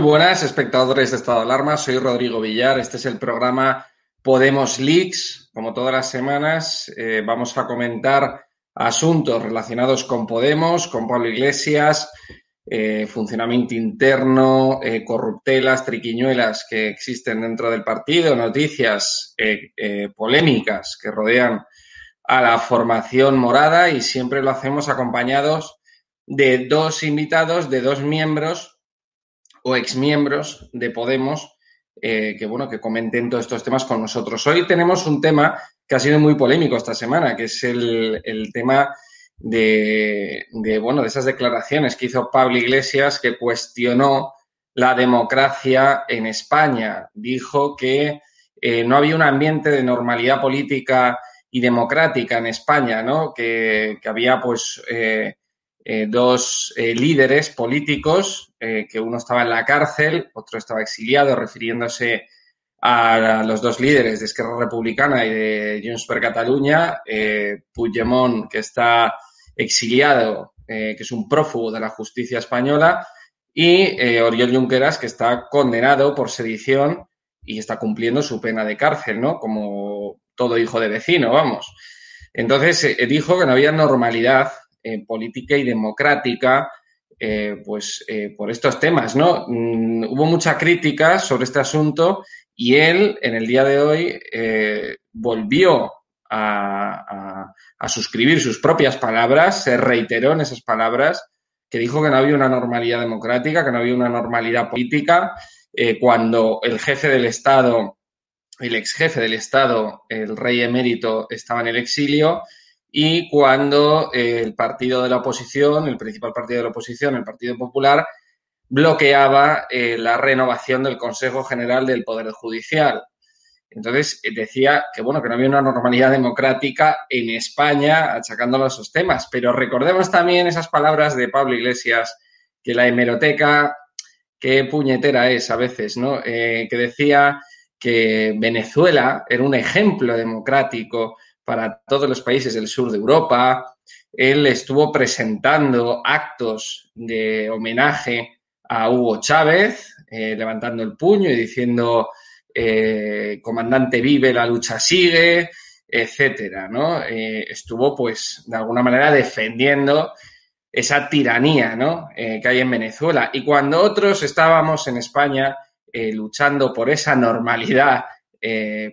Buenas, espectadores de Estado de Alarma. Soy Rodrigo Villar. Este es el programa Podemos Leaks. Como todas las semanas, eh, vamos a comentar asuntos relacionados con Podemos, con Pablo Iglesias, eh, funcionamiento interno, eh, corruptelas, triquiñuelas que existen dentro del partido, noticias polémicas que rodean a la formación morada y siempre lo hacemos acompañados de dos invitados, de dos miembros o exmiembros de Podemos eh, que, bueno, que comenten todos estos temas con nosotros. Hoy tenemos un tema que ha sido muy polémico esta semana, que es el, tema de, bueno, de esas declaraciones que hizo Pablo Iglesias que cuestionó la democracia en España. Dijo que eh, no había un ambiente de normalidad política y democrática en España, ¿no? Que, había, pues, eh, dos líderes políticos, eh, que uno estaba en la cárcel, otro estaba exiliado, refiriéndose a los dos líderes de Esquerra Republicana y de Junts per Catalunya, Puigdemont, que está exiliado, que es un prófugo de la justicia española, y Oriol Junqueras, que está condenado por sedición y está cumpliendo su pena de cárcel, ¿no? Como todo hijo de vecino, vamos. Entonces, dijo que no había normalidad eh, política y democrática, eh, pues eh, por estos temas, ¿no? Mm, hubo mucha crítica sobre este asunto y él, en el día de hoy, volvió a, suscribir sus propias palabras, se reiteró en esas palabras, que dijo que no había una normalidad democrática, que no había una normalidad política, cuando el jefe del Estado, el ex jefe del Estado, el rey emérito, estaba en el exilio y cuando eh, el partido de la oposición, el principal partido de la oposición, el Partido Popular, bloqueaba eh, la renovación del Consejo General del Poder Judicial. Entonces eh, decía que bueno que no había una normalidad democrática en España achacándolo a esos temas. Pero recordemos también esas palabras de Pablo Iglesias, que la hemeroteca, qué puñetera es a veces, ¿no? que decía que Venezuela era un ejemplo democrático para todos los países del sur de Europa. Él estuvo presentando actos de homenaje a Hugo Chávez, eh, levantando el puño y diciendo eh, comandante vive, la lucha sigue, etcétera. Eh, estuvo, pues, de alguna manera defendiendo esa tiranía, que hay en Venezuela. Y cuando otros estábamos en España luchando por esa normalidad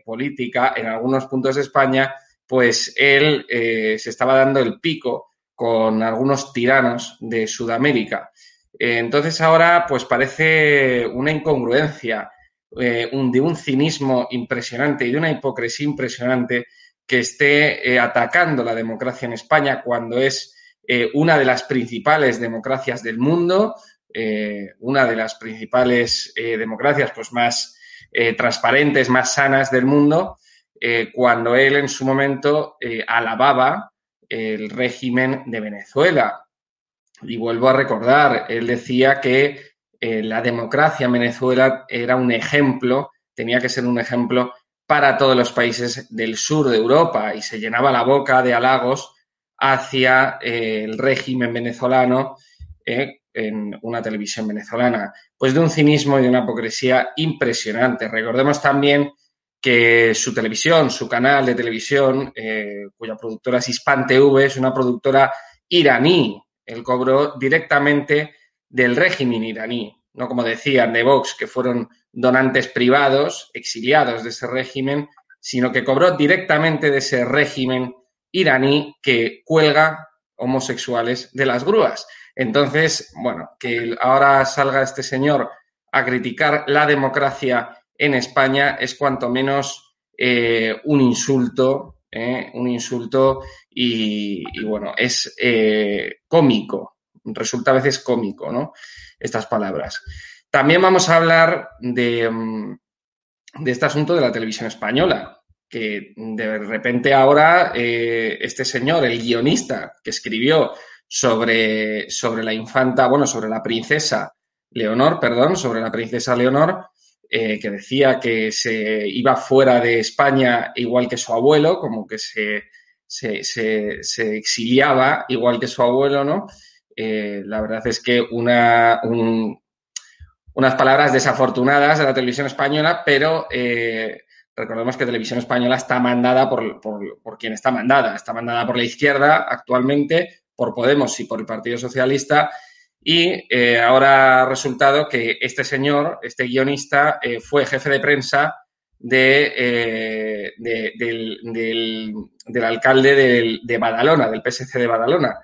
política en algunos puntos de España, pues él eh, se estaba dando el pico con algunos tiranos de Sudamérica. Eh, entonces ahora pues parece una incongruencia, eh, de un cinismo impresionante y de una hipocresía impresionante que esté atacando la democracia en España cuando es una de las principales democracias del mundo, una de las principales democracias pues más transparentes, más sanas del mundo eh, cuando él en su momento eh, alababa el régimen de Venezuela. Y vuelvo a recordar, él decía que eh, la democracia en Venezuela era un ejemplo, tenía que ser un ejemplo para todos los países del sur de Europa y se llenaba la boca de halagos hacia el régimen venezolano en una televisión venezolana. Pues de un cinismo y de una hipocresía impresionante. Recordemos también que su televisión, su canal de televisión, eh, cuya productora es Hispan TV, es una productora iraní. Él cobró directamente del régimen iraní, no como decían de Vox, que fueron donantes privados, exiliados de ese régimen, sino que cobró directamente de ese régimen iraní que cuelga homosexuales de las grúas. Entonces, bueno, que ahora salga este señor a criticar la democracia en España es cuanto menos eh, un insulto, eh, un insulto y, bueno, es eh, cómico, resulta a veces cómico, ¿no? Estas palabras. También vamos a hablar de, mm, de este asunto de la televisión española, que de repente ahora este señor, el guionista que escribió sobre, sobre la infanta, bueno, sobre la princesa Leonor, perdón, sobre la princesa Leonor, eh, que decía que se iba fuera de España igual que su abuelo, como que se, se, exiliaba igual que su abuelo, ¿no? Eh, la verdad es que una, un, unas palabras desafortunadas de la televisión española, pero eh, recordemos que Televisión Española está mandada por, por, quien está mandada. Está mandada por la izquierda actualmente, por Podemos y por el Partido Socialista. Y eh, ahora ha resultado que este señor, este guionista, eh, fue jefe de prensa de, del, del, alcalde de Badalona, del PSC de Badalona.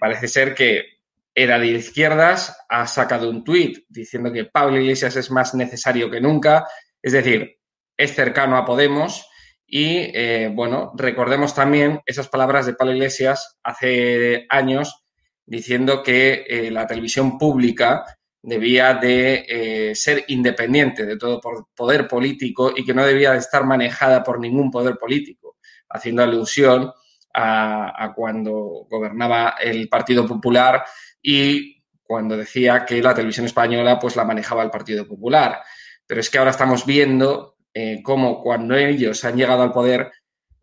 parece ser que era de izquierdas, ha sacado un tuit diciendo que Pablo Iglesias es más necesario que nunca, es decir, es cercano a Podemos y, eh, bueno, recordemos también esas palabras de Pablo Iglesias hace años diciendo que eh, la televisión pública debía de eh, ser independiente de todo poder político y que no debía de estar manejada por ningún poder político, haciendo alusión a, cuando gobernaba el Partido Popular y cuando decía que la televisión española pues la manejaba el Partido Popular. Pero es que ahora estamos viendo eh, cómo cuando ellos han llegado al poder,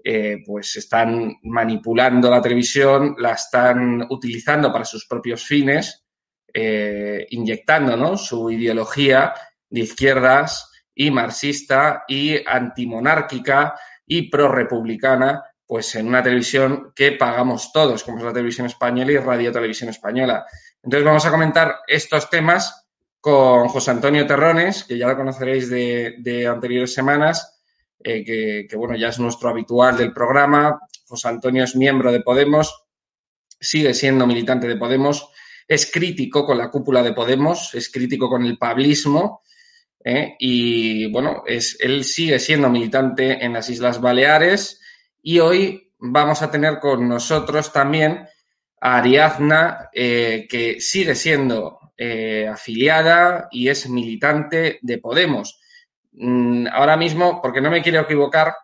eh, pues están manipulando la televisión, la están utilizando para sus propios fines, eh, inyectando ¿no? su ideología de izquierdas y marxista y antimonárquica y prorrepublicana pues en una televisión que pagamos todos, como es la televisión española y Radio Televisión Española. Entonces vamos a comentar estos temas con José Antonio Terrones, que ya lo conoceréis de, anteriores semanas, eh, que, bueno, ya es nuestro habitual del programa. José Antonio es miembro de Podemos, sigue siendo militante de Podemos, es crítico con la cúpula de Podemos, es crítico con el pablismo. Eh, y bueno, es, él sigue siendo militante en las Islas Baleares, y hoy vamos a tener con nosotros también a Ariadna, eh, que sigue siendo afiliada y es militante de Podemos. Mm, ahora mismo, porque no me quiero equivocar,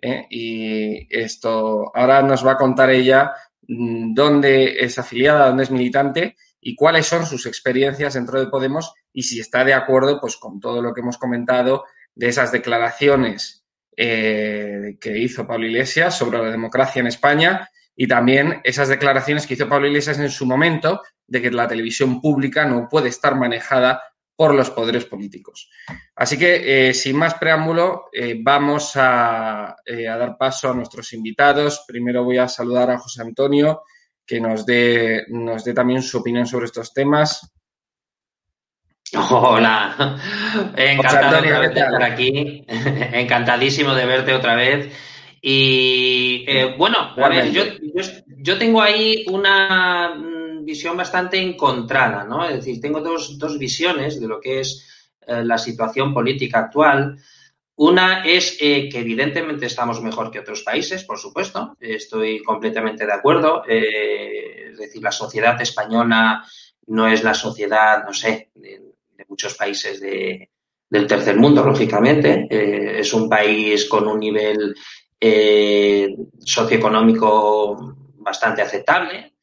eh, y esto ahora nos va a contar ella mm, dónde es afiliada, dónde es militante y cuáles son sus experiencias dentro de Podemos y si está de acuerdo pues con todo lo que hemos comentado de esas declaraciones eh, que hizo Pablo Iglesias sobre la democracia en España y también esas declaraciones que hizo Pablo Iglesias en su momento de que la televisión pública no puede estar manejada por los poderes políticos. Así que, eh, sin más preámbulo, eh, vamos a, a, dar paso a nuestros invitados. Primero voy a saludar a José Antonio, que nos dé, nos dé también su opinión sobre estos temas. Hola, encantado de estar aquí, encantadísimo de verte otra vez. Y eh, bueno, a ver, yo, tengo ahí una visión bastante encontrada, ¿no? Es decir, tengo dos, visiones de lo que es eh, la situación política actual. Una es eh, que evidentemente estamos mejor que otros países, por supuesto, estoy completamente de acuerdo. es decir, la sociedad española no es la sociedad, no sé, de muchos países del tercer mundo, lógicamente. Eh, es un país con un nivel eh, socioeconómico bastante aceptable,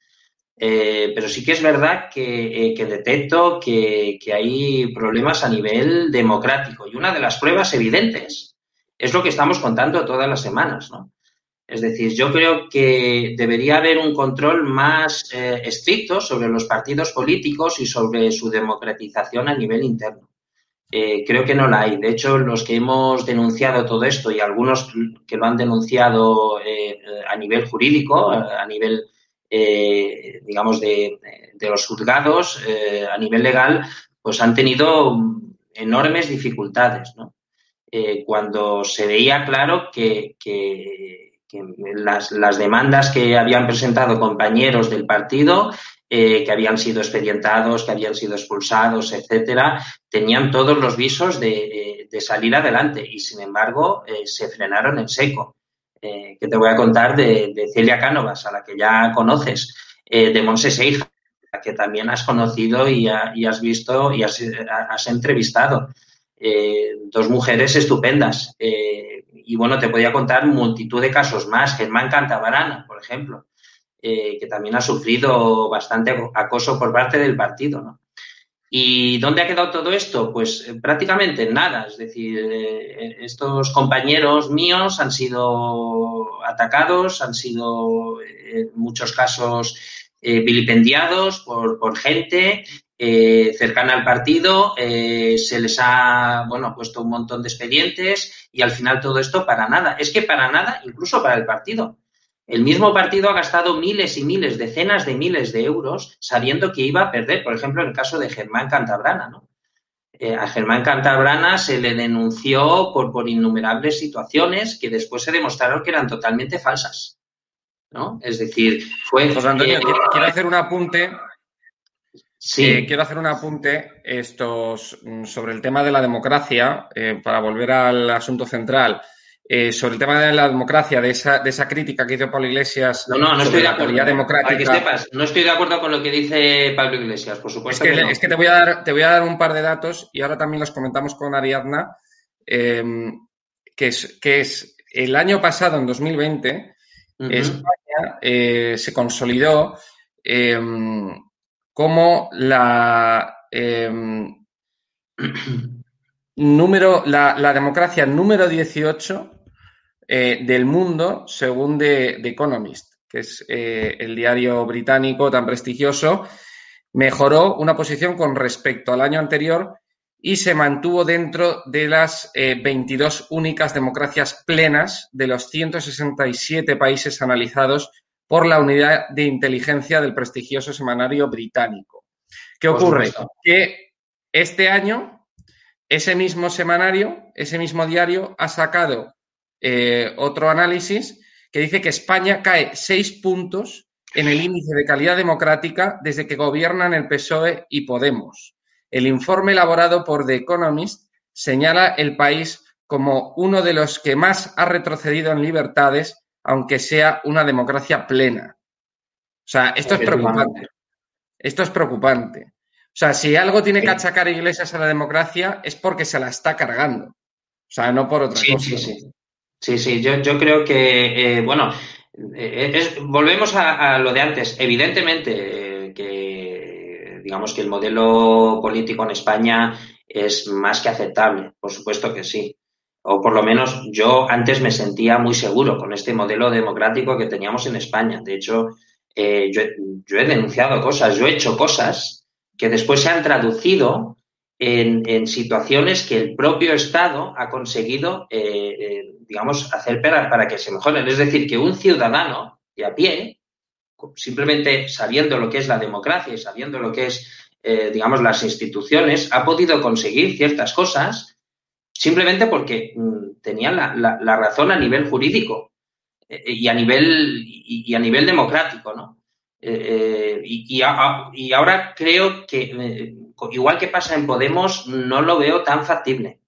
eh, pero sí que es verdad que, detecto que, que, hay problemas a nivel democrático y una de las pruebas evidentes es lo que estamos contando todas las semanas, ¿no? Es decir, yo creo que debería haber un control más eh, estricto sobre los partidos políticos y sobre su democratización a nivel interno. Eh, creo que no la hay. De hecho, los que hemos denunciado todo esto y algunos que lo han denunciado eh, a nivel jurídico, a nivel, digamos, de, de, los juzgados, a nivel legal, pues han tenido enormes dificultades, ¿no? cuando se veía claro que, que las, las, demandas que habían presentado compañeros del partido, eh, que habían sido expedientados, que habían sido expulsados, etcétera, tenían todos los visos de, de salir adelante y, sin embargo, eh, se frenaron en seco. Eh, que te voy a contar de, de, Celia Cánovas, a la que ya conoces, de Monse Seija, que también has conocido y, has visto y has, entrevistado. dos mujeres estupendas y bueno, te podía contar multitud de casos más. Germán Cantabarana, por ejemplo, eh, que también ha sufrido bastante acoso por parte del partido, ¿no? ¿Y dónde ha quedado todo esto? Pues eh, prácticamente en nada. Es decir, eh, estos compañeros míos han sido atacados, han sido en muchos casos vilipendiados por, por gente eh, cercana al partido, eh, se les ha, bueno, puesto un montón de expedientes y al final todo esto para nada. Es que para nada, incluso para el partido. El mismo partido ha gastado miles y miles, decenas de miles de euros sabiendo que iba a perder, por ejemplo, en el caso de Germán Cantabrana, ¿no? Eh, a Germán Cantabrana se le denunció por, por innumerables situaciones que después se demostraron que eran totalmente falsas. ¿no? Es decir, fue... José Antonio, quiero hacer un apunte Sí. Eh, quiero hacer un apunte estos, mm, sobre el tema de la democracia, eh, para volver al asunto central. Eh, sobre el tema de la democracia, de esa, de esa crítica que hizo Pablo Iglesias. No, no, no estoy de acuerdo. Para que sepas, no estoy de acuerdo con lo que dice Pablo Iglesias, por supuesto. Es que, es que te, voy a dar, te voy a dar un par de datos y ahora también los comentamos con Ariadna, em, que, es, que es el año pasado, en 2020, España se consolidó em, como la, em, número, la, democracia número 18 eh, del mundo, según The, Economist, que es eh, el diario británico tan prestigioso, mejoró una posición con respecto al año anterior y se mantuvo dentro de las 22 eh, únicas democracias plenas de los 167 países analizados por la unidad de inteligencia del prestigioso semanario británico. ¿Qué ocurre? Que este año, ese mismo semanario, ese mismo diario, ha sacado eh, otro análisis que dice que España cae seis puntos en el índice de calidad democrática desde que gobiernan el PSOE y Podemos. El informe elaborado por The Economist señala el país como uno de los que más ha retrocedido en libertades aunque sea una democracia plena. O sea, esto es preocupante. Esto es preocupante. O sea, si algo tiene que achacar Iglesias a la democracia es porque se la está cargando. O sea, no por otra cosa. Sí, sí. Sí, sí, yo, yo creo que, eh, bueno, eh, volvemos a, lo de antes. Evidentemente eh, que, digamos que el modelo político en España es más que aceptable, por supuesto que sí o por lo menos yo antes me sentía muy seguro con este modelo democrático que teníamos en España. De hecho, eh, yo, he denunciado cosas, yo he hecho cosas que después se han traducido en, situaciones que el propio Estado ha conseguido, eh, eh, digamos, hacer para, para que se mejoren. Es decir, que un ciudadano de a pie, simplemente sabiendo lo que es la democracia y sabiendo lo que es, digamos, las instituciones, ha podido conseguir ciertas cosas simplemente porque mm, tenían la, razón a nivel jurídico eh, y, a nivel, y, a nivel democrático, ¿no? Eh, eh, y, ahora creo que, igual que pasa en Podemos, no lo veo tan factible.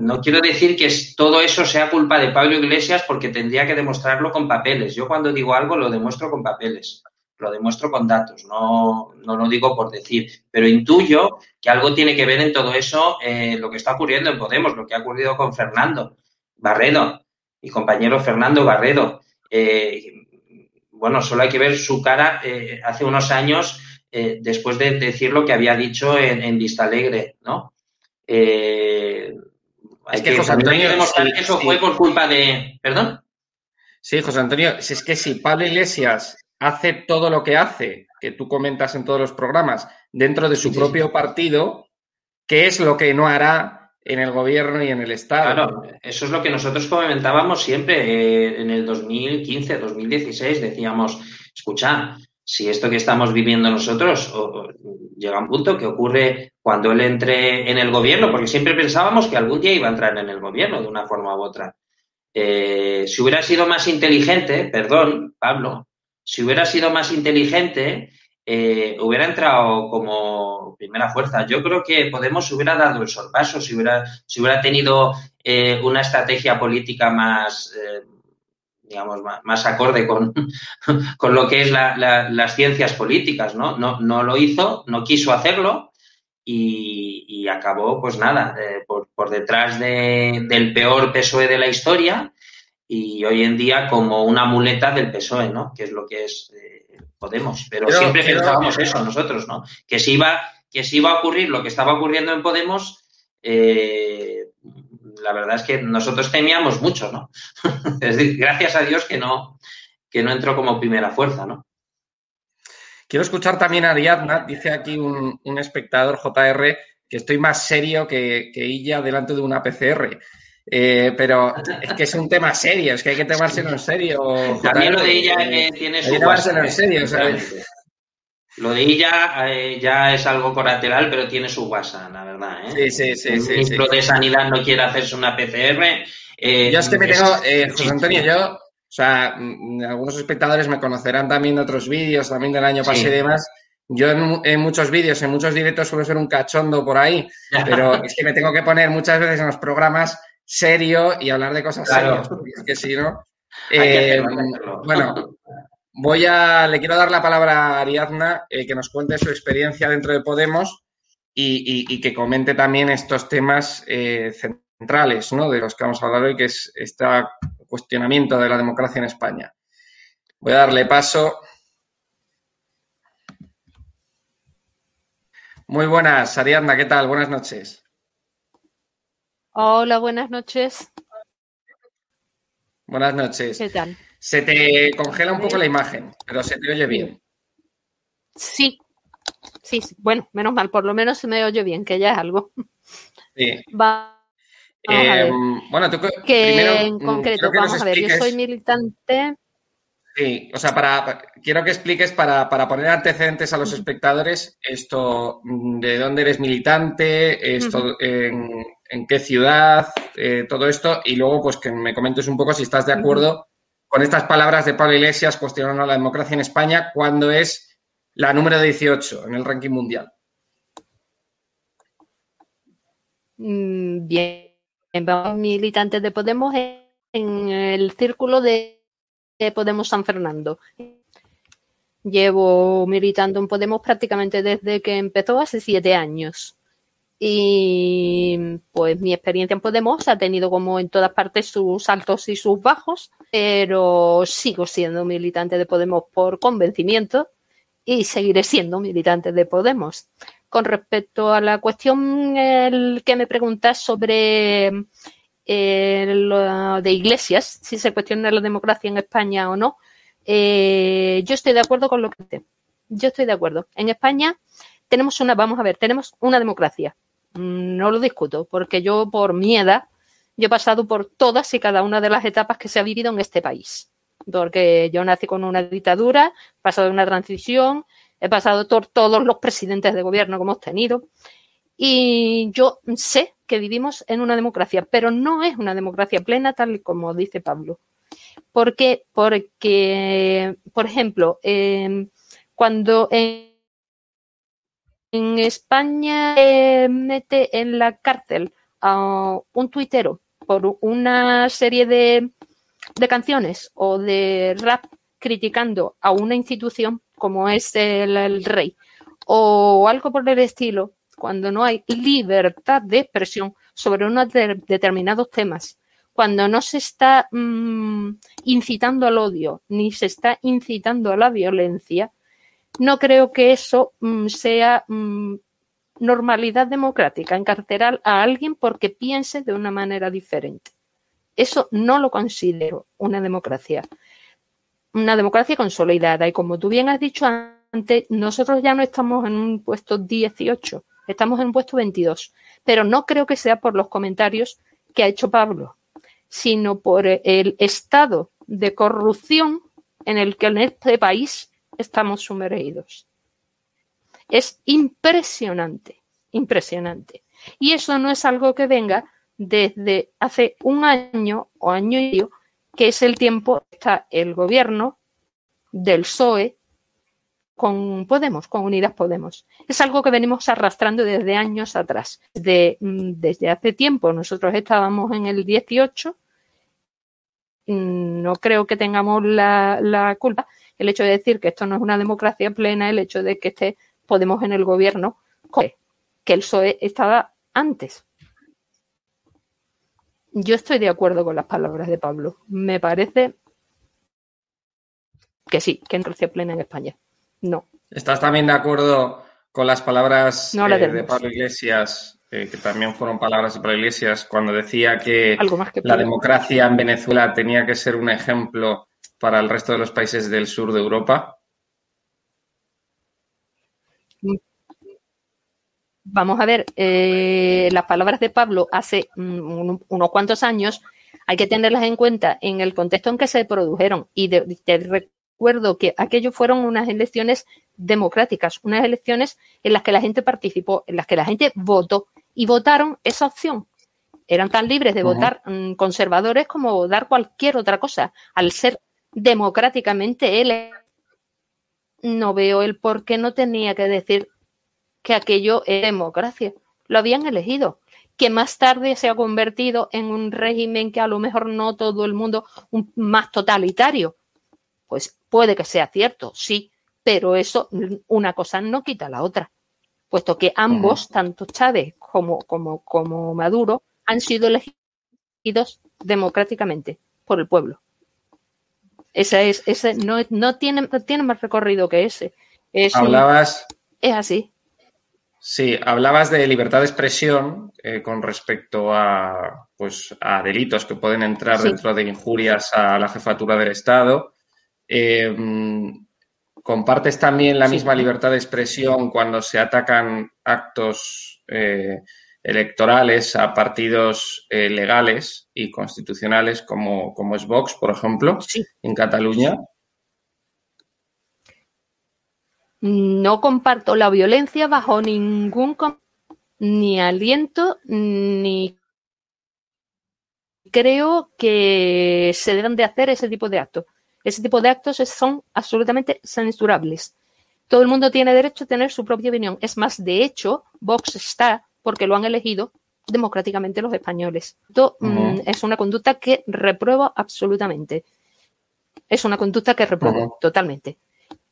no quiero decir que todo eso sea culpa de Pablo Iglesias porque tendría que demostrarlo con papeles. Yo cuando digo algo lo demuestro con papeles lo demuestro con datos, no, no lo digo por decir, pero intuyo que algo tiene que ver en todo eso eh, lo que está ocurriendo en Podemos, lo que ha ocurrido con Fernando Barredo, mi compañero Fernando Barredo. Eh, bueno, solo hay que ver su cara eh, hace unos años después de decir lo que había dicho en, Vista Alegre, ¿no? hay que, José Antonio, demostrar que eso fue por culpa de... ¿Perdón? Sí, José Antonio, si es que si Pablo Iglesias hace todo lo que hace, que tú comentas en todos los programas, dentro de su propio partido, ¿qué es lo que no hará en el gobierno y en el Estado? Claro, eso es lo que nosotros comentábamos siempre eh, en el 2015, 2016, decíamos, escucha, si esto que estamos viviendo nosotros llega a un punto que ocurre cuando él entre en el gobierno, porque siempre pensábamos que algún día iba a entrar en el gobierno de una forma u otra. Eh, si hubiera sido más inteligente, perdón, Pablo, si hubiera sido más inteligente, eh, hubiera entrado como primera fuerza. Yo creo que Podemos hubiera dado el sorpaso si hubiera, si hubiera tenido eh, una estrategia política más, digamos, más, acorde con, con, lo que es las ciencias políticas, ¿no? ¿no? No lo hizo, no quiso hacerlo y, acabó, pues nada, por, por, detrás del peor PSOE de la historia y hoy en día como una muleta del PSOE, ¿no? Que es lo que es eh, Podemos. Pero, siempre pensábamos eso nosotros, ¿no? Que si iba, que si iba a ocurrir lo que estaba ocurriendo en Podemos, eh, la verdad es que nosotros temíamos mucho, ¿no? es decir, gracias a Dios que no, que no entró como primera fuerza, ¿no? quiero escuchar también a Ariadna. Dice aquí un, espectador JR que estoy más serio que, que ella delante de una PCR. Eh, pero es que es un tema serio, es que hay que tomárselo en serio. También lo de ella tiene su. en serio, Lo de ella eh, ya es algo colateral, pero tiene su WhatsApp, la verdad. ¿eh? Sí, sí, sí. El ministro de Sanidad no quiere hacerse una PCR. yo es que me tengo, José Antonio, yo, o sea, mm, algunos espectadores me conocerán también de otros vídeos, también del año pasado y demás. Yo en, muchos vídeos, en muchos directos suelo ser un cachondo por ahí, pero es que me tengo que poner muchas veces en los programas serio y hablar de cosas serias, es que si no. Eh, bueno, voy a, le quiero dar la palabra a Ariadna, eh, que nos cuente su experiencia dentro de Podemos y, que comente también estos temas eh, centrales, ¿no? De los que vamos a hablar hoy, que es este cuestionamiento de la democracia en España. Voy a darle paso. Muy buenas, Ariadna, ¿qué tal? Buenas noches. Hola, buenas noches. Buenas noches. ¿Qué tal? Se te congela un poco la imagen, pero se te oye bien. Sí, sí, bueno, menos mal, por lo menos se me oye bien, que ya es algo. Sí. Va, eh, bueno, tú que en mm, concreto, vamos a ver, yo soy militante. Sí, o sea, para, quiero que expliques para, poner antecedentes a los espectadores esto, mm, de dónde eres militante, esto, en, qué ciudad, eh, todo esto, y luego pues que me comentes un poco si estás de acuerdo con estas palabras de Pablo Iglesias cuestionando la democracia en España cuando es la número 18 en el ranking mundial. Mm, bien, vamos militantes de Podemos en el círculo de Podemos San Fernando. Llevo militando en Podemos prácticamente desde que empezó hace siete años. Y pues mi experiencia en Podemos ha tenido como en todas partes sus altos y sus bajos, pero sigo siendo militante de Podemos por convencimiento y seguiré siendo militante de Podemos. Con respecto a la cuestión que me preguntas sobre eh, de iglesias, si se cuestiona la democracia en España o no, eh, yo estoy de acuerdo con lo que dice. Yo estoy de acuerdo. En España tenemos una, vamos a ver, tenemos una democracia. Mm, no lo discuto, porque yo por mi edad, yo he pasado por todas y cada una de las etapas que se ha vivido en este país. Porque yo nací con una dictadura, he pasado una transición, he pasado por todos los presidentes de gobierno que hemos tenido. Y yo sé que vivimos en una democracia, pero no es una democracia plena tal como dice Pablo. ¿Por qué? Porque, por ejemplo, em, cuando en, España mete en la cárcel a un tuitero por una serie de, canciones o de rap criticando a una institución como es el rey. O algo por el estilo, cuando no hay libertad de expresión sobre unos determinados temas, cuando no se está mm, incitando al odio ni se está incitando a la violencia, no creo que eso mm, sea mm, normalidad democrática, encarcelar a alguien porque piense de una manera diferente. Eso no lo considero una democracia. Una democracia consolidada. Y como tú bien has dicho antes, nosotros ya no estamos en un puesto 18 Estamos en un puesto 22. Pero no creo que sea por los comentarios que ha hecho Pablo, sino por el estado de corrupción en el que en este país estamos sumergidos. Es impresionante, impresionante. Y eso no es algo que venga desde hace un año o año y medio, que es el tiempo que está el gobierno del PSOE con Podemos, con Unidas Podemos. Es algo que venimos arrastrando desde años atrás. Desde, mm, desde hace tiempo nosotros estábamos en el 18. Mm, no creo que tengamos la, culpa. El hecho de decir que esto no es una democracia plena, el hecho de que esté Podemos en el gobierno, que el PSOE estaba antes. Yo estoy de acuerdo con las palabras de Pablo. Me parece que sí, que es democracia plena en España. No. ¿Estás también de acuerdo con las palabras eh, de Pablo Iglesias, eh, que también fueron palabras de Pablo Iglesias, cuando decía que, la democracia en Venezuela tenía que ser un ejemplo para el resto de los países del sur de Europa? vamos a ver, eh, las palabras de Pablo hace unos cuantos años hay que tenerlas en cuenta en el contexto en que se produjeron. Y te recuerdo que aquello fueron unas elecciones democráticas, unas elecciones en las que la gente participó, en las que la gente votó y votaron esa opción. Eran tan libres de votar mm, conservadores como dar cualquier otra cosa. Al ser democráticamente él, no veo el por qué no tenía que decir que aquello es democracia. Lo habían elegido. Que más tarde se ha convertido en un régimen que a lo mejor no todo el mundo, un, más totalitario. Pues puede que sea cierto, sí, pero eso, una cosa no quita la otra. Puesto que ambos, tanto Chávez como, como, como Maduro, han sido elegidos democráticamente por el pueblo. Ese es, ese no, no tiene, tiene más recorrido que ese. Es Hablabas. es así. Sí, hablabas de libertad de expresión eh, con respecto a, pues, a delitos que pueden entrar dentro de injurias a la jefatura del Estado. Eh, ¿Compartes también la misma libertad de expresión cuando se atacan actos eh, electorales a partidos legales y constitucionales como, como es Vox, por ejemplo, en Cataluña? No comparto la violencia bajo ningún ni aliento ni creo que se deben de hacer ese tipo de actos. Ese tipo de actos son absolutamente censurables. Todo el mundo tiene derecho a tener su propia opinión. Es más, de hecho, Vox está porque lo han elegido democráticamente los españoles. Esto mm, es una conducta que repruebo absolutamente. Es una conducta que repruebo totalmente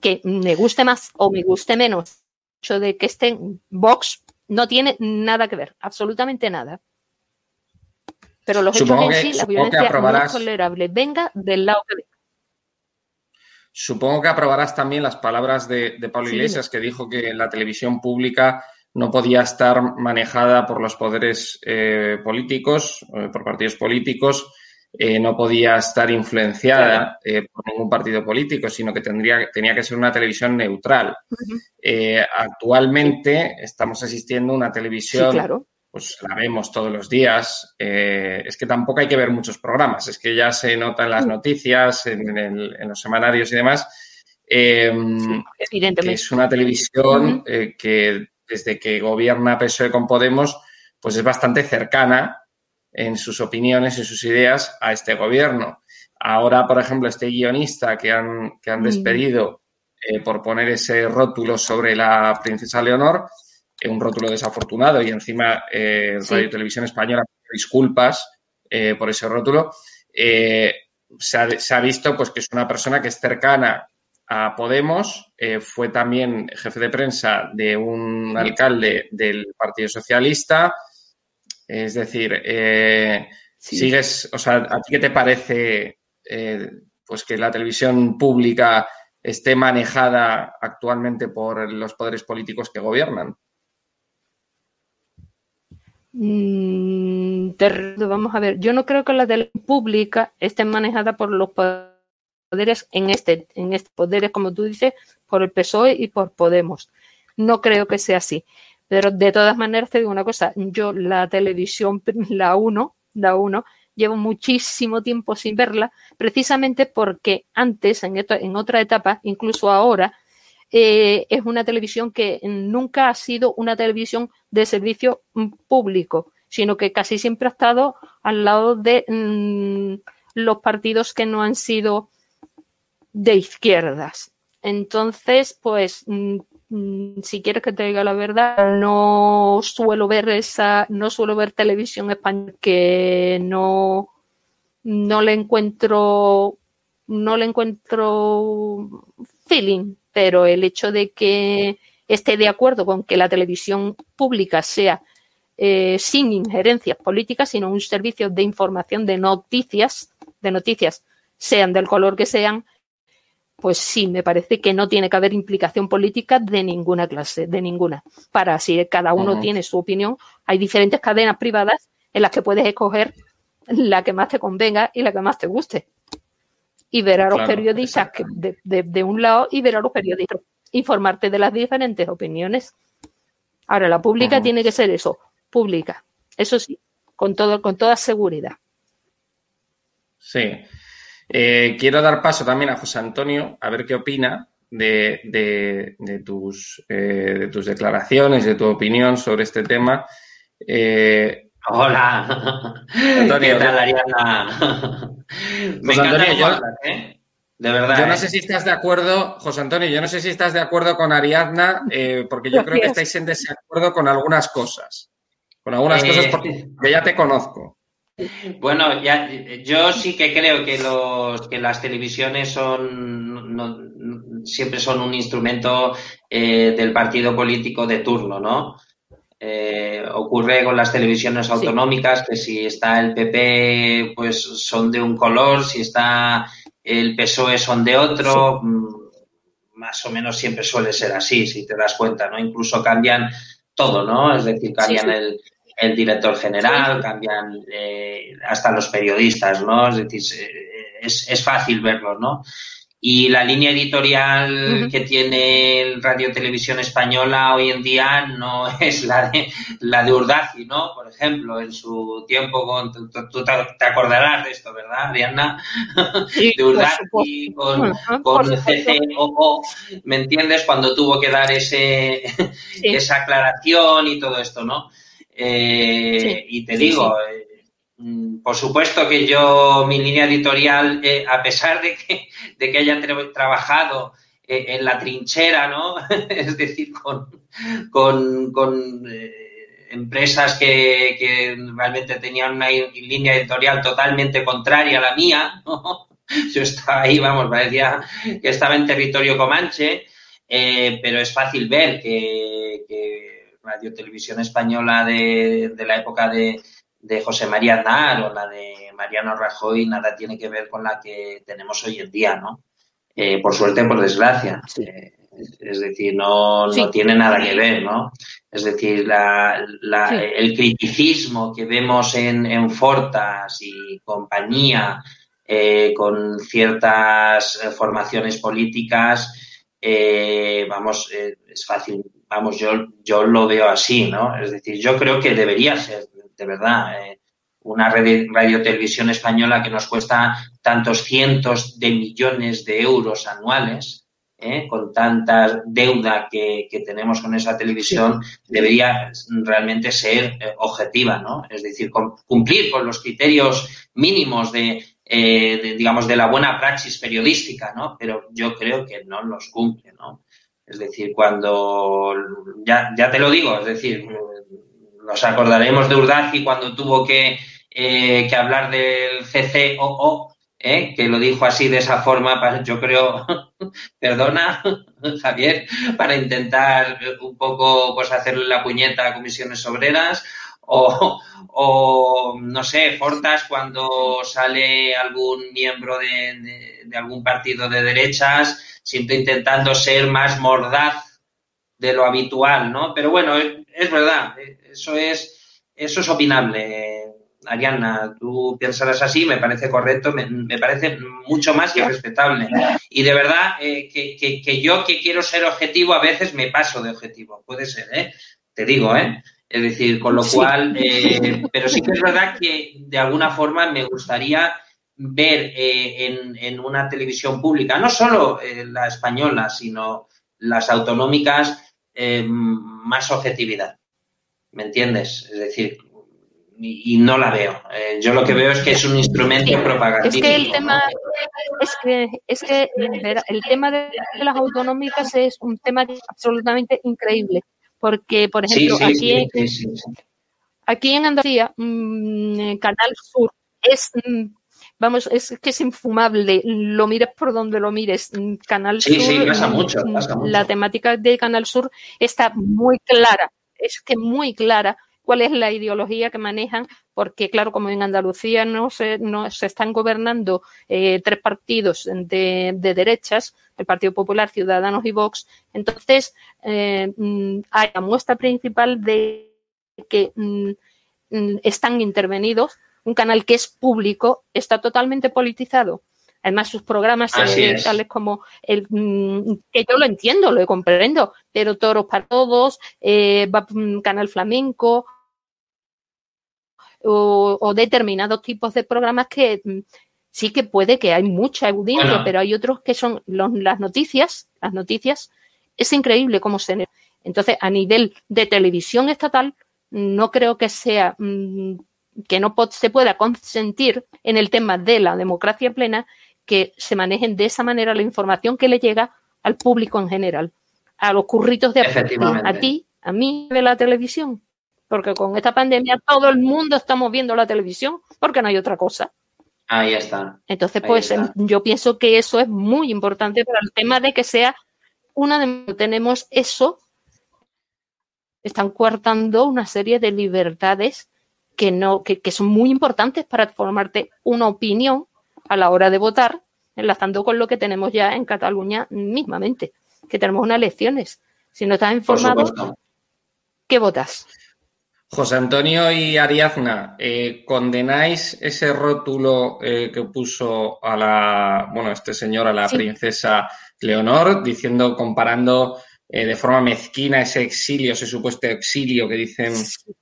que me guste más o me guste menos el hecho de que esté en Vox no tiene nada que ver, absolutamente nada. Pero los hechos en sí, la violencia no es tolerable, venga del lado que venga. Supongo que aprobarás también las palabras de, Pablo Iglesias, que dijo que la televisión pública no podía estar manejada por los poderes eh, políticos, eh, por partidos políticos, eh, no podía estar influenciada eh, por ningún partido político, sino que tendría, tenía que ser una televisión neutral. Eh, actualmente estamos asistiendo a una televisión, pues la vemos todos los días. es que tampoco hay que ver muchos programas, es que ya se nota en las noticias, en, los semanarios y demás. Em, que es una televisión que desde que gobierna PSOE con Podemos, pues es bastante cercana en sus opiniones y sus ideas a este gobierno. Ahora, por ejemplo, este guionista que han, que han despedido eh, por poner ese rótulo sobre la princesa Leonor, eh, un rótulo desafortunado y encima eh, Radio Televisión Española disculpas por ese rótulo, se ha, se, ha, visto pues, que es una persona que es cercana a Podemos, fue también jefe de prensa de un alcalde del Partido Socialista, es decir, eh, sigues, o sea, ¿a ti qué te parece eh, pues que la televisión pública esté manejada actualmente por los poderes políticos que gobiernan? Mm, vamos a ver, yo no creo que la televisión pública esté manejada por los poderes en este, en este poderes, como tú dices, por el PSOE y por Podemos. No creo que sea así. Pero de todas maneras te digo una cosa, yo la televisión, la 1, la 1, llevo muchísimo tiempo sin verla, precisamente porque antes, en, en otra etapa, incluso ahora, eh, es una televisión que nunca ha sido una televisión de servicio público, sino que casi siempre ha estado al lado de mm, los partidos que no han sido de izquierdas. Entonces, pues mm, Mm, si quieres que te diga la verdad, no suelo ver esa, no suelo ver televisión española que no, no le encuentro, no le encuentro feeling, pero el hecho de que esté de acuerdo con que la televisión pública sea eh, sin injerencias políticas, sino un servicio de información de noticias, de noticias, sean del color que sean, pues sí, me parece que no tiene que haber implicación política de ninguna clase, de ninguna. Para si cada uno tiene su opinión, hay diferentes cadenas privadas en las que puedes escoger la que más te convenga y la que más te guste. Y ver a los periodistas de, un lado y ver a los periodistas, informarte de las diferentes opiniones. Ahora, la pública tiene que ser eso, pública. Eso sí, con, todo, con toda seguridad. Sí. Eh, quiero dar paso también a José Antonio, a ver qué opina de, tus, eh, de tus declaraciones, de tu opinión sobre este tema. Eh, Hola. Antonio, ¿Qué tal, Ariana? Me encanta yo, ¿eh? De verdad. Yo no sé si estás de acuerdo, José Antonio, yo no sé si estás de acuerdo con Ariadna, porque yo creo que estáis en desacuerdo con algunas cosas. Con algunas cosas porque ya te conozco. Bueno, ya, yo sí que creo que, los, que las televisiones son siempre son un instrumento eh, del partido político de turno, ¿no? Eh, ocurre con las televisiones autonómicas que si está el PP, pues son de un color, si está el PSOE son de otro. Mm, más o menos siempre suele ser así, si te das cuenta, ¿no? Incluso cambian todo, ¿no? Es decir, cambian el el director general, cambian eh, hasta los periodistas, ¿no? Es decir, es, es, fácil verlo, ¿no? Y la línea editorial que tiene Radio Televisión Española hoy en día no es la de, la de Urdaci, ¿no? Por ejemplo, en su tiempo con, tú, te acordarás de esto, ¿verdad, Ariana? de Urdaci con, con CCOO, ¿me entiendes? Cuando tuvo que dar ese, esa aclaración y todo esto, ¿no? Eh, y te digo, eh, mm, por supuesto que yo, mi línea editorial, eh, a pesar de que, de que haya trabajado en la trinchera, ¿no? es decir, con, con, empresas que, que, realmente tenían una línea editorial totalmente contraria a la mía, Yo estaba ahí, vamos, parecía que estaba en territorio comanche, pero es fácil ver que Radio Televisión Española de, la época de, José María Aznar o la de Mariano Rajoy nada tiene que ver con la que tenemos hoy en día, ¿no? Eh, por suerte, por desgracia. Eh, es decir, no, no, tiene nada que ver, ¿no? Es decir, la, el criticismo que vemos en, en Fortas y compañía eh, con ciertas formaciones políticas, vamos, es fácil vamos, yo, yo lo veo así, ¿no? Es decir, yo creo que debería ser, de verdad, eh, una radio, televisión española que nos cuesta tantos cientos de millones de euros anuales, ¿eh? con tanta deuda que, tenemos con esa televisión, debería realmente ser eh, objetiva, ¿no? Es decir, cumplir con los criterios mínimos de, de, digamos, de la buena praxis periodística, ¿no? Pero yo creo que no los cumple, ¿no? Es decir, cuando, ya, ya te lo digo, es decir, nos acordaremos de Urdaci cuando tuvo que, eh, que hablar del CCOO, ¿eh? que lo dijo así de esa forma, yo creo, perdona, Javier, para intentar un poco pues hacerle la puñeta a comisiones obreras, o, no sé, Fortas cuando sale algún miembro de, algún partido de derechas siempre intentando ser más mordaz de lo habitual, ¿no? Pero bueno, es, verdad, eso es, eso es opinable. Ariana, tú piensas así, me parece correcto, me, parece mucho más que respetable. Y de verdad eh, que, yo que quiero ser objetivo a veces me paso de objetivo, puede ser, ¿eh? Te digo, ¿eh? Es decir, con lo cual, eh, pero sí que es verdad que de alguna forma me gustaría ver eh, en, una televisión pública, no solo eh, la española, sino las autonómicas, eh, más objetividad. ¿Me entiendes? Es decir, y, no la veo. yo lo que veo es que es un instrumento propagandístico. Es que el tema, es que, es que el tema de las autonómicas es un tema absolutamente increíble. Porque, por ejemplo, aquí, aquí en Andalucía, mm, Canal Sur es mm, vamos, es que es infumable, lo mires por donde lo mires. Canal Sur, sí, pasa mucho, la temática de Canal Sur está muy clara, es que muy clara cuál es la ideología que manejan, porque claro, como en Andalucía no se, no, se están gobernando eh, tres partidos de, derechas, el Partido Popular, Ciudadanos y Vox, entonces eh, mm, hay la muestra principal de que mm, mm, están intervenidos un canal que es público está totalmente politizado. Además, sus programas, eh, tales como el que yo lo entiendo, lo comprendo, pero Toros para Todos, eh, Canal Flamenco, o, determinados tipos de programas que mm, sí que puede que hay mucha audiencia, pero hay otros que son las noticias, las noticias, es increíble cómo se... Entonces, a nivel de televisión estatal, no creo que sea que no se pueda consentir en el tema de la democracia plena que se manejen de esa manera la información que le llega al público en general, a los curritos de a ti, a mí de la televisión, porque con esta pandemia todo el mundo estamos viendo la televisión porque no hay otra cosa. Ahí está. Entonces, pues yo pienso que eso es muy importante para el tema de que sea una de tenemos eso están coartando una serie de libertades que, no, que, son muy importantes para formarte una opinión a la hora de votar, enlazando con lo que tenemos ya en Cataluña mismamente, que tenemos unas elecciones. Si no estás informado, ¿qué votas? José Antonio y Ariadna, eh, ¿condenáis ese rótulo eh, que puso a la, bueno, este señor, a la princesa Leonor, diciendo, comparando eh, de forma mezquina ese exilio, ese supuesto exilio que dicen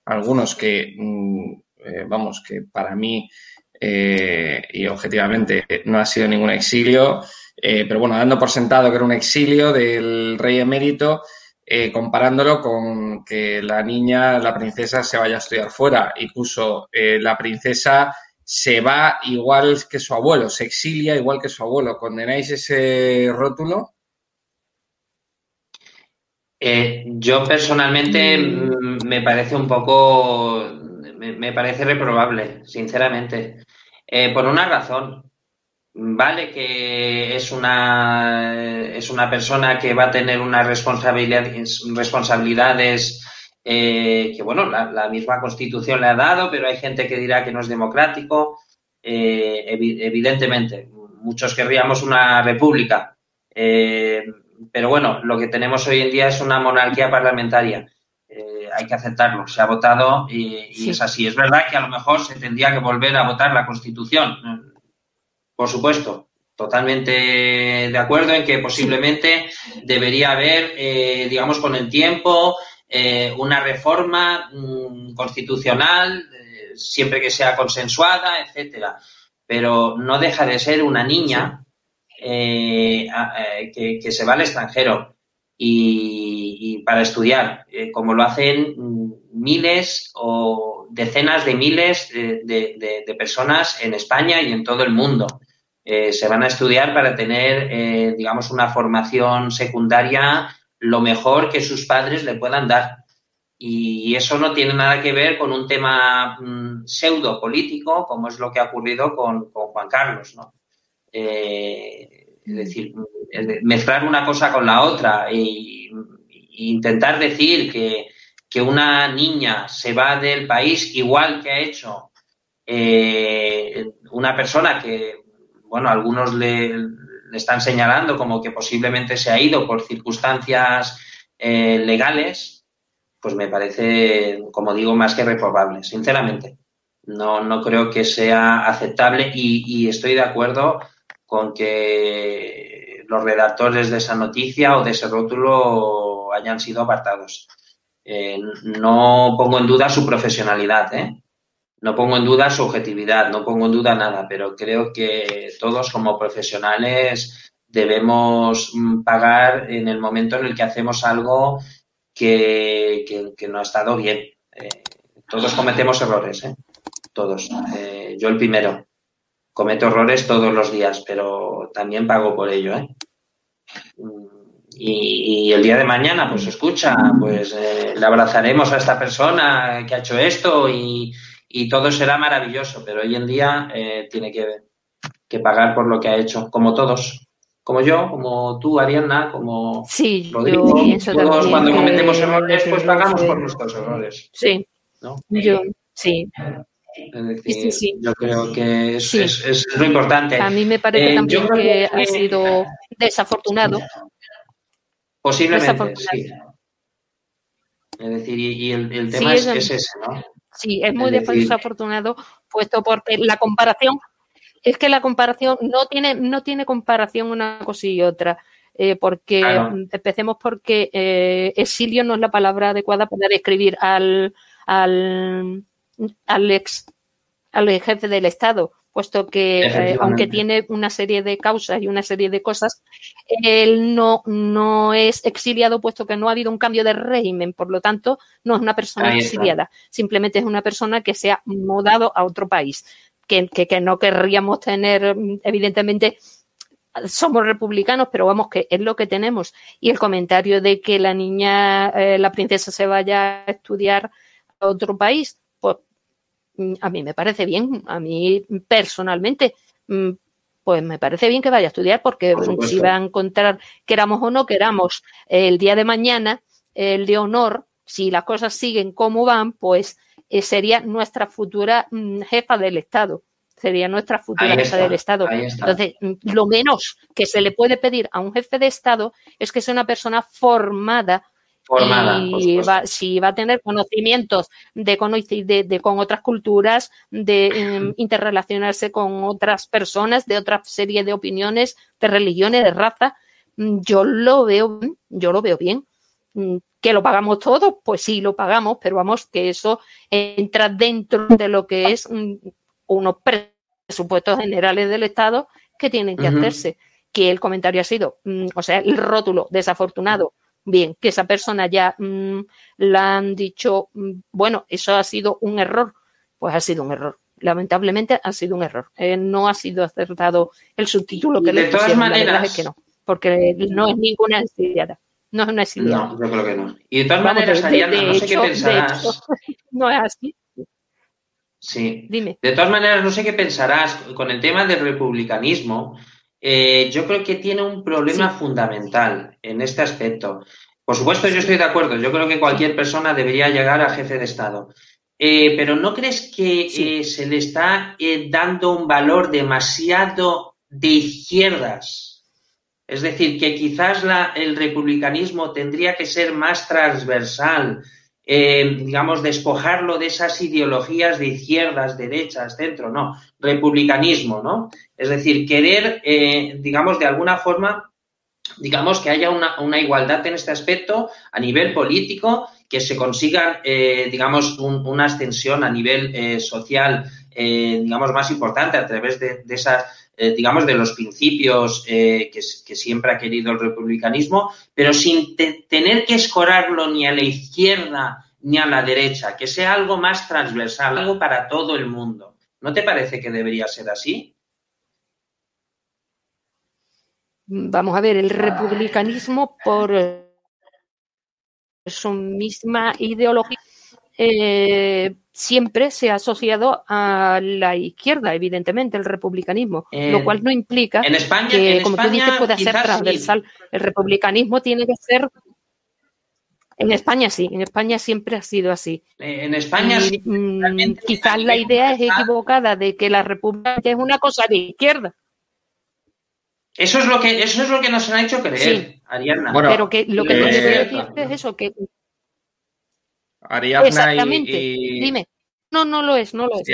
algunos que, mm, eh, vamos, que para mí eh, y objetivamente no ha sido ningún exilio, pero bueno, dando por sentado que era un exilio del rey emérito, comparándolo con que la niña, la princesa, se vaya a estudiar fuera y puso la princesa se va igual que su abuelo, se exilia igual que su abuelo. ¿Condenáis ese rótulo? Eh, yo personalmente mm, me parece un poco, me, parece reprobable, sinceramente, eh, por una razón. Vale que es una, es una persona que va a tener unas responsabilidades, responsabilidades eh, que, bueno, la, misma Constitución le ha dado, pero hay gente que dirá que no es democrático. evidentemente, muchos querríamos una república pero bueno, lo que tenemos hoy en día es una monarquía parlamentaria. Eh, hay que aceptarlo. Se ha votado y, es así. Es verdad que a lo mejor se tendría que volver a votar la Constitución. Por supuesto, totalmente de acuerdo en que posiblemente debería haber, eh, digamos, con el tiempo, eh, una reforma mm, constitucional, siempre que sea consensuada, etcétera. Pero no deja de ser una niña eh, eh, que, se va al extranjero y, para estudiar, eh, como lo hacen miles o decenas de miles de, personas en España y en todo el mundo. Se van a estudiar para tener, digamos, una formación secundaria lo mejor que sus padres le puedan dar. Y eso no tiene nada que ver con un tema mm, pseudo político, como es lo que ha ocurrido con, con Juan Carlos, ¿no? Eh, es decir, mezclar una cosa con la otra e, intentar decir que, una niña se va del país igual que ha hecho eh, una persona que, bueno, algunos le, están señalando como que posiblemente se ha ido por circunstancias eh, legales, pues me parece, como digo, más que reprobable, sinceramente. No, no creo que sea aceptable y estoy de acuerdo con que los redactores de esa noticia o de ese rótulo hayan sido apartados. Eh, no pongo en duda su profesionalidad, ¿eh? No pongo en duda su objetividad, no pongo en duda nada, pero creo que todos como profesionales debemos mm, pagar en el momento en el que hacemos algo que, no ha estado bien. Eh, todos cometemos errores, todos. yo el primero cometo errores todos los días, pero también pago por ello, ¿eh? Y, el día de mañana, pues escucha, pues eh, le abrazaremos a esta persona que ha hecho esto y, todo será maravilloso, pero hoy en día eh, tiene que, que, pagar por lo que ha hecho, como todos, como yo, como tú, Ariana, como sí, Rodrigo, todos cuando cometemos errores, pues pagamos por nuestros errores. Sí, yo, sí. Yo creo que es, lo importante. A mí me parece eh, también que, ha sido desafortunado. Posiblemente, sí. Es decir, y, el, tema es, ese, ¿no? Sí, es muy desafortunado, puesto porque la comparación, es que la comparación no tiene, no tiene comparación una cosa y otra. Eh, porque empecemos porque eh, exilio no es la palabra adecuada para describir al, al, al ex al jefe del Estado, puesto que eh, aunque tiene una serie de causas y una serie de cosas, él no, no es exiliado, puesto que no ha habido un cambio de régimen, por lo tanto, no es una persona exiliada, simplemente es una persona que se ha mudado a otro país, que, que no querríamos tener, evidentemente, somos republicanos, pero vamos que es lo que tenemos. Y el comentario de que la niña, eh, la princesa se vaya a estudiar a otro país, a mí me parece bien, a mí personalmente, mm, pues me parece bien que vaya a estudiar porque si va a encontrar, queramos o no queramos, el día de mañana, el de honor, si las cosas siguen como van, pues eh, sería nuestra futura mm, jefa del Estado sería nuestra futura jefa del Estado. Entonces, lo menos que se le puede pedir a un jefe de Estado es que sea una persona formada y va, si va a tener conocimientos de, de, con otras culturas, de em, interrelacionarse con otras personas, de otra serie de opiniones, de religiones, de raza, mm, yo lo veo, yo lo veo bien. Mm, ¿Que lo pagamos todos? Pues sí, lo pagamos, pero vamos, que eso entra dentro de lo que es mm, unos presupuestos generales del Estado que tienen que hacerse. Que el comentario ha sido, mm, o sea, el rótulo desafortunado, bien, que esa persona ya mm, la han dicho, mm, bueno, eso ha sido un error, pues ha sido un error. Lamentablemente ha sido un error. Eh, no ha sido acertado el subtítulo que le de todas maneras, es que no, porque no es ninguna exiliada. No es una exiliada. No, yo creo que no. Y de todas maneras, Ariana, no sé qué pensarás. no es así. Sí. Dime. De todas maneras, no sé qué pensarás con el tema del republicanismo. Eh, yo creo que tiene un problema fundamental en este aspecto. Por supuesto, yo estoy de acuerdo. Yo creo que cualquier persona debería llegar a jefe de Estado. Eh, pero ¿no crees que eh, se le está dando un valor demasiado de izquierdas? Es decir, que quizás la, el republicanismo tendría que ser más transversal, eh, digamos, despojarlo de esas ideologías de izquierdas, derechas, centro, no, republicanismo, ¿no? Es decir, querer, eh, digamos, de alguna forma, digamos, que haya una, igualdad en este aspecto a nivel político, que se consiga, eh, digamos, una ascensión a nivel social, digamos, más importante a través de, de esas digamos, de los principios que, que, siempre ha querido el republicanismo, pero sin tener que escorarlo ni a la izquierda ni a la derecha, que sea algo más transversal, algo para todo el mundo. ¿No te parece que debería ser así? Vamos a ver, el republicanismo por su misma ideología eh, siempre se ha asociado a la izquierda, evidentemente, el republicanismo, lo cual no implica que, como tú dices, pueda ser transversal. El republicanismo tiene que ser. En España sí, en España siempre ha sido así. Eh, en España sí. Mm, quizás la idea es equivocada de que la república es una cosa de izquierda. Eso es lo que, eso es lo que nos han hecho creer, Ariadna. pero que lo que te quiero decir es eso, que Ariadna Exactamente. Dime. No, no lo es, no lo es.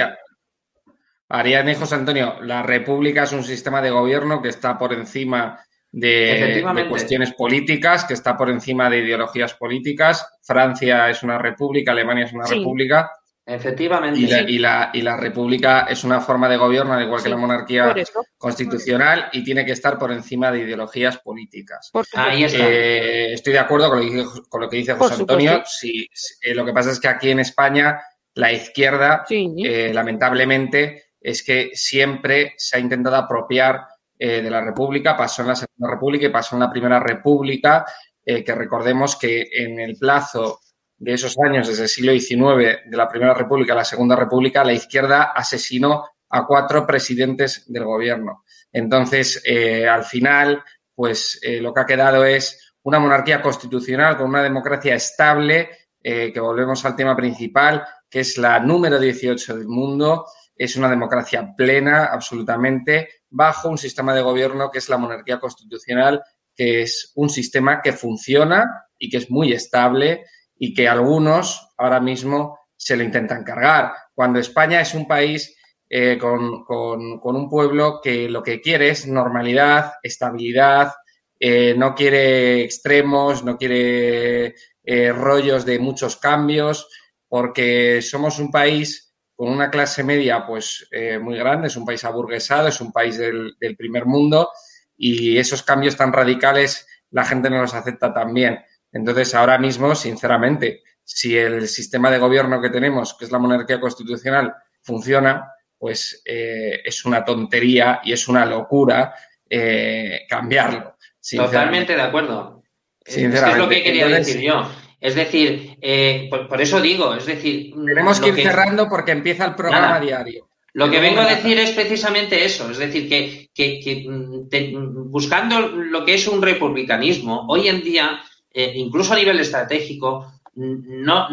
Ariadna y José Antonio, la República es un sistema de gobierno que está por encima de, cuestiones políticas, que está por encima de ideologías políticas. Francia es una república, Alemania es una república. Efectivamente. Y la, y, la, república es una forma de gobierno, al igual que la monarquía constitucional, y tiene que estar por encima de ideologías políticas. Ahí está. Eh, estoy de acuerdo con lo que, con lo que dice José Antonio. Sí, eh, lo que pasa es que aquí en España la izquierda, eh, lamentablemente, es que siempre se ha intentado apropiar de la República. Pasó en la Segunda República y pasó en la Primera República, que recordemos que en el plazo de esos años, desde el siglo XIX, de la Primera República a la Segunda República, la izquierda asesinó a cuatro presidentes del gobierno. Entonces, eh, al final, pues eh, lo que ha quedado es una monarquía constitucional con una democracia estable, eh, que volvemos al tema principal, que es la número 18 del mundo. Es una democracia plena, absolutamente, bajo un sistema de gobierno que es la monarquía constitucional, que es un sistema que funciona y que es muy estable y que algunos ahora mismo se lo intentan cargar. Cuando España es un país eh, con, un pueblo que lo que quiere es normalidad, estabilidad, eh, no quiere extremos, no quiere eh, rollos de muchos cambios, porque somos un país con una clase media pues muy grande, es un país aburguesado, es un país del, del, primer mundo y esos cambios tan radicales la gente no los acepta tan bien. Entonces, ahora mismo, sinceramente, si el sistema de gobierno que tenemos, que es la monarquía constitucional, funciona, pues eh, es una tontería y es una locura eh, cambiarlo. Totalmente de acuerdo. Es, lo que quería decir yo. Es decir, eh, por, eso digo, es decir... Tenemos que ir cerrando porque empieza el programa diario. Lo que vengo a decir es precisamente eso, es decir, que, mm, buscando lo que es un republicanismo, hoy en día, incluso a nivel estratégico, no,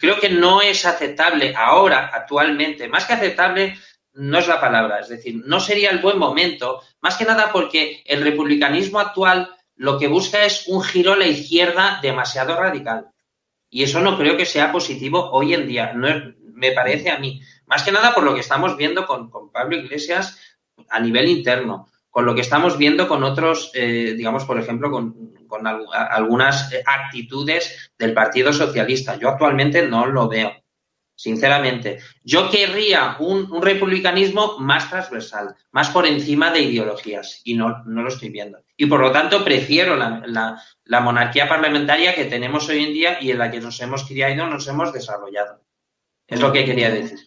creo que no es aceptable ahora, actualmente, más que aceptable, no es la palabra, es decir, no sería el buen momento, más que nada porque el republicanismo actual lo que busca es un giro a la izquierda demasiado radical. Y eso no creo que sea positivo hoy en día, no me parece a mí. Más que nada por lo que estamos viendo con, con Pablo Iglesias a nivel interno con lo que estamos viendo con otros, eh, digamos, por ejemplo, con, algunas actitudes del Partido Socialista. Yo actualmente no lo veo, sinceramente. Yo querría un, republicanismo más transversal, más por encima de ideologías, y no, no lo estoy viendo. Y por lo tanto, prefiero la, monarquía parlamentaria que tenemos hoy en día y en la que nos hemos criado, nos hemos desarrollado. Es lo que quería decir.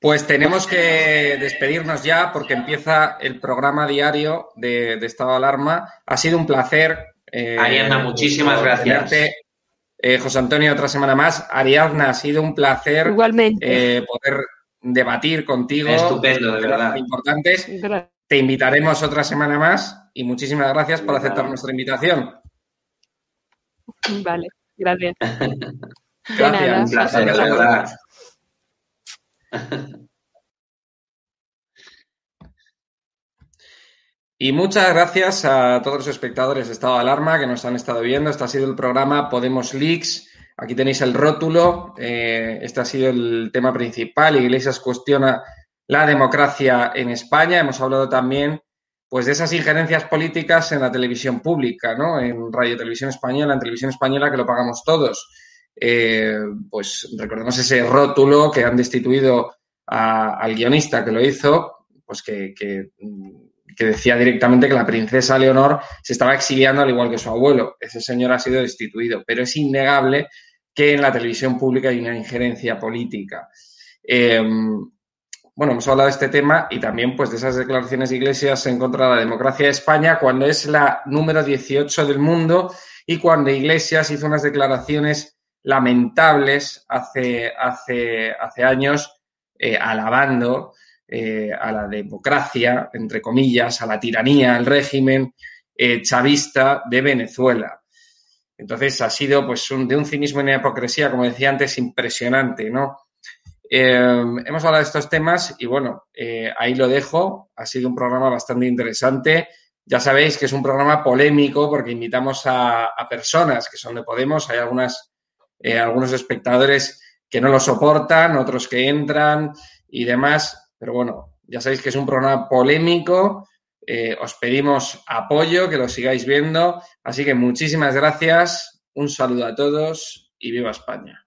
Pues tenemos que despedirnos ya porque empieza el programa diario de, Estado de Alarma. Ha sido un placer. Eh, Ariadna, muchísimas gracias. Eh, José Antonio, otra semana más. Ariadna, ha sido un placer Igualmente. Eh, poder debatir contigo. Estupendo, de verdad. Importantes. Te invitaremos otra semana más y muchísimas gracias por aceptar nuestra invitación. Vale, gracias. gracias. Un placer, de verdad. Y muchas gracias a todos los espectadores de Estado de Alarma que nos han estado viendo. Este ha sido el programa Podemos Leaks. Aquí tenéis el rótulo. Eh, este ha sido el tema principal. Iglesias cuestiona la democracia en España. Hemos hablado también pues, de esas injerencias políticas en la televisión pública, ¿no? En Radio Televisión Española, en Televisión Española, que lo pagamos todos. Eh, pues recordemos ese rótulo que han destituido al guionista que lo hizo, pues que, que, decía directamente que la princesa Leonor se estaba exiliando al igual que su abuelo. Ese señor ha sido destituido, pero es innegable que en la televisión pública hay una injerencia política. Eh, bueno, hemos hablado de este tema y también pues de esas declaraciones de Iglesias en contra de la democracia de España cuando es la número 18 del mundo y cuando Iglesias hizo unas declaraciones lamentables hace, hace, hace años, eh, alabando eh, a la democracia, entre comillas, a la tiranía, al régimen eh, chavista de Venezuela. Entonces ha sido pues de un cinismo y una hipocresía, como decía antes, impresionante, ¿no? hemos hablado de estos temas y bueno, ahí lo dejo. Ha sido un programa bastante interesante. Ya sabéis que es un programa polémico porque invitamos a, a personas que son de Podemos. Hay algunas eh, algunos espectadores que no lo soportan, otros que entran y demás. Pero bueno, ya sabéis que es un programa polémico. Eh, os pedimos apoyo, que lo sigáis viendo. Así que muchísimas gracias, un saludo a todos y viva España.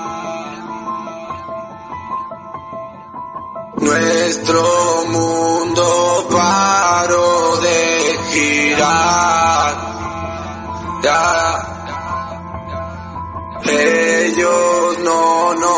Nuestro mundo paró de girar. Ellos no nos